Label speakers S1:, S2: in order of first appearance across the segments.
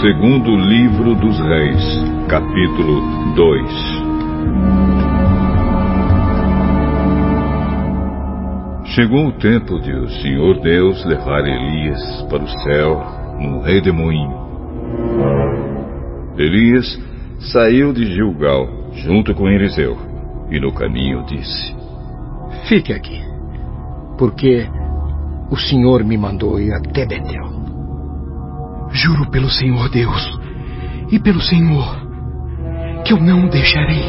S1: Segundo livro dos Reis, capítulo 2 Chegou o tempo de o Senhor Deus levar Elias para o céu num redemoinho. Elias saiu de Gilgal junto com Eliseu e no caminho disse:
S2: Fique aqui, porque o Senhor me mandou ir até Betel.
S3: Juro pelo Senhor Deus e pelo Senhor que eu não o deixarei.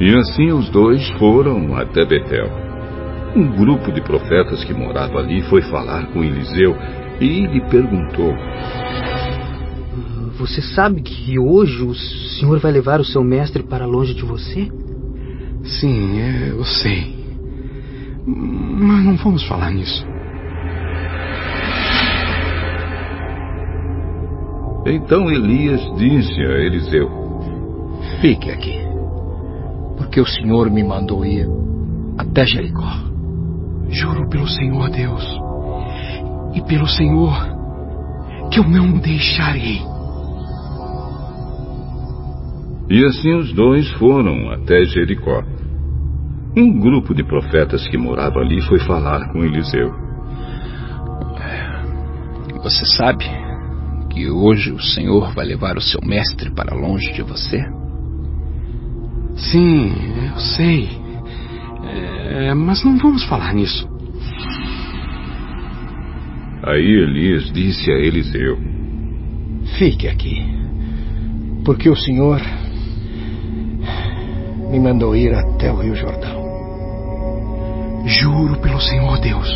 S1: E assim os dois foram até Betel. Um grupo de profetas que morava ali foi falar com Eliseu e lhe perguntou:
S4: Você sabe que hoje o Senhor vai levar o seu mestre para longe de você?
S3: Sim, é, eu sei. Mas não vamos falar nisso.
S1: Então Elias disse a Eliseu:
S2: Fique aqui, porque o Senhor me mandou ir até Jericó.
S3: Juro pelo Senhor Deus e pelo Senhor que eu não o deixarei.
S1: E assim os dois foram até Jericó. Um grupo de profetas que morava ali foi falar com Eliseu.
S5: Você sabe que hoje o Senhor vai levar o seu mestre para longe de você?
S3: Sim, eu sei. É, mas não vamos falar nisso.
S1: Aí Elias disse a Eliseu:
S2: Fique aqui, porque o Senhor me mandou ir até o Rio Jordão.
S3: Juro pelo Senhor Deus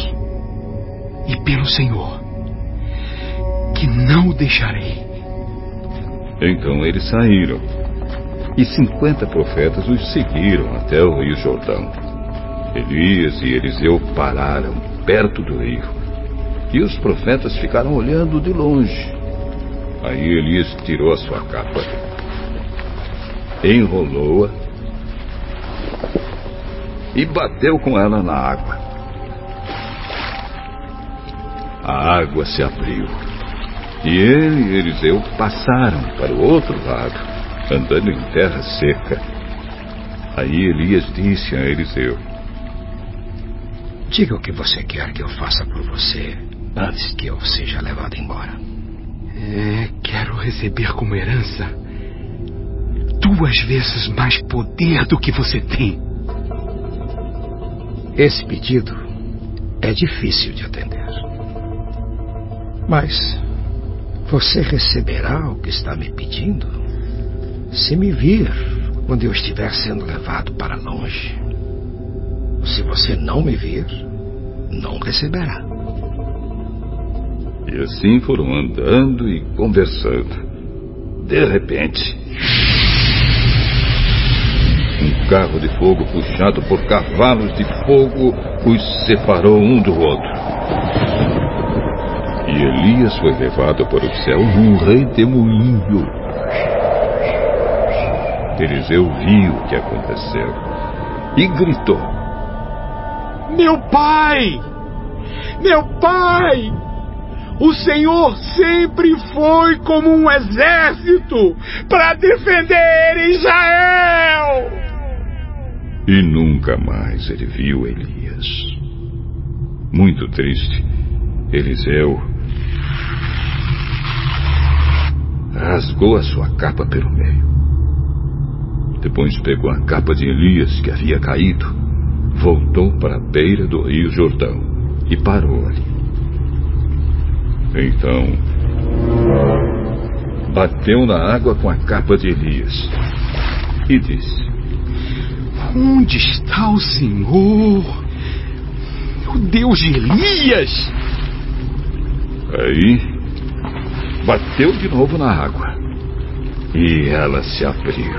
S3: e pelo Senhor que não o deixarei.
S1: Então eles saíram. E cinquenta profetas os seguiram até o rio Jordão. Elias e Eliseu pararam perto do rio. E os profetas ficaram olhando de longe. Aí Elias tirou a sua capa, enrolou-a e bateu com ela na água. A água se abriu e ele e Eliseu passaram para o outro lado, andando em terra seca. Aí Elias disse a Eliseu:
S2: Diga o que você quer que eu faça por você antes que eu seja levado embora.
S3: É, quero receber como herança duas vezes mais poder do que você tem.
S2: Esse pedido é difícil de atender. Mas você receberá o que está me pedindo se me vir quando eu estiver sendo levado para longe. Se você não me vir, não receberá.
S1: E assim foram andando e conversando. De repente, um carro de fogo puxado por cavalos de fogo os separou um do outro. E Elias foi levado para o céu num redemoinho. Eliseu viu o que aconteceu e gritou:
S3: Meu pai! Meu pai! O Senhor sempre foi como um exército para defender Israel!
S1: E nunca mais ele viu Elias. Muito triste, Eliseu rasgou a sua capa pelo meio. Depois pegou a capa de Elias que havia caído, voltou para a beira do rio Jordão e parou ali. Então, bateu na água com a capa de Elias e disse:
S3: Onde está o Senhor? O Deus de Elias?
S1: Aí, bateu de novo na água e ela se abriu.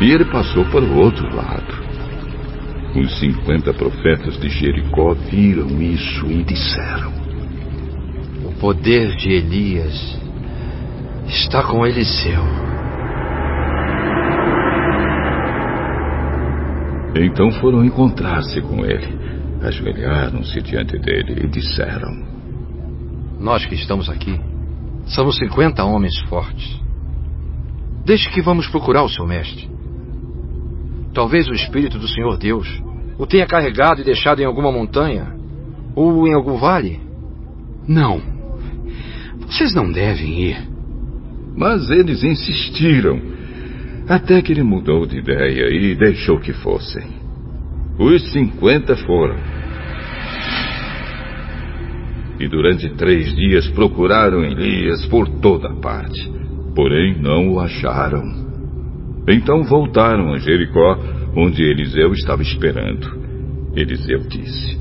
S1: E ele passou para o outro lado. Os cinquenta profetas de Jericó viram isso e disseram:
S6: O poder de Elias está com Eliseu.
S1: Então foram encontrar-se com ele, ajoelharam-se diante dele e disseram:
S6: Nós que estamos aqui somos 50 homens fortes. Deixe que vamos procurar o seu mestre. Talvez o Espírito do Senhor Deus o tenha carregado e deixado em alguma montanha ou em algum vale.
S3: Não. Vocês não devem ir.
S1: Mas eles insistiram, até que ele mudou de ideia e deixou que fossem. Os cinquenta foram. E durante três dias procuraram Elias por toda parte, porém não o acharam. Então voltaram a Jericó, onde Eliseu estava esperando. Eliseu disse: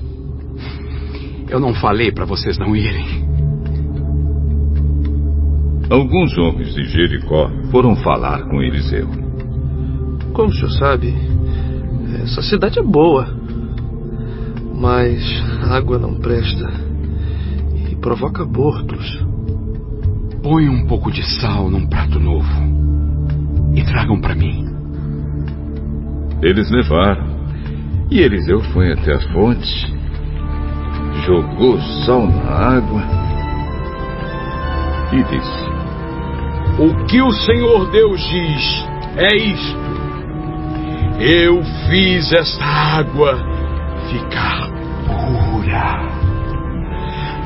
S3: Eu não falei para vocês não irem.
S1: Alguns homens de Jericó foram falar com Eliseu.
S7: Como o senhor sabe, essa cidade é boa, mas a água não presta provoca abortos.
S3: Põe um pouco de sal num prato novo e tragam para mim.
S1: Eles levaram. E Eliseu foi até a fonte, jogou sal na água e disse:
S8: O que o Senhor Deus diz é isto. Eu fiz esta água ficar pura.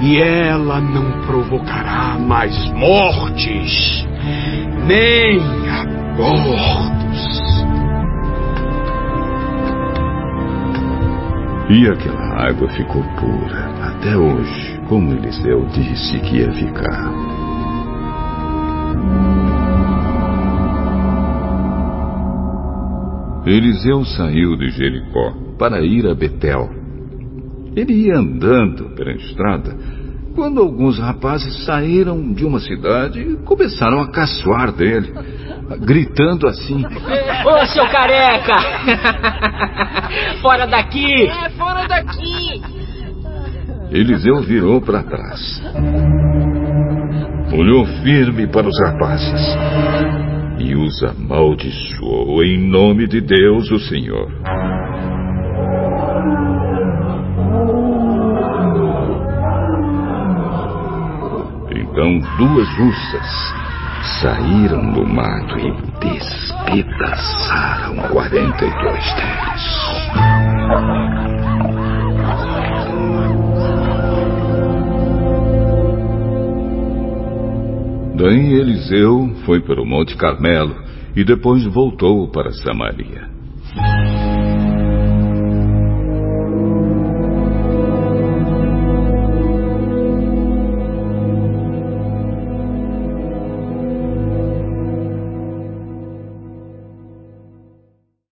S8: E ela não provocará mais mortes, nem abortos.
S1: E aquela água ficou pura até hoje, como Eliseu disse que ia ficar. Eliseu saiu de Jericó para ir a Betel. Ele ia andando pela estrada quando alguns rapazes saíram de uma cidade e começaram a caçoar dele, gritando assim:
S9: Ô seu careca! fora daqui!
S10: É, fora daqui!
S1: Eliseu virou para trás. Olhou firme para os rapazes e os amaldiçoou em nome de Deus, o Senhor. Então duas ursas saíram do mato e despedaçaram quarenta e dois deles. Daí Eliseu foi para o Monte Carmelo e depois voltou para Samaria.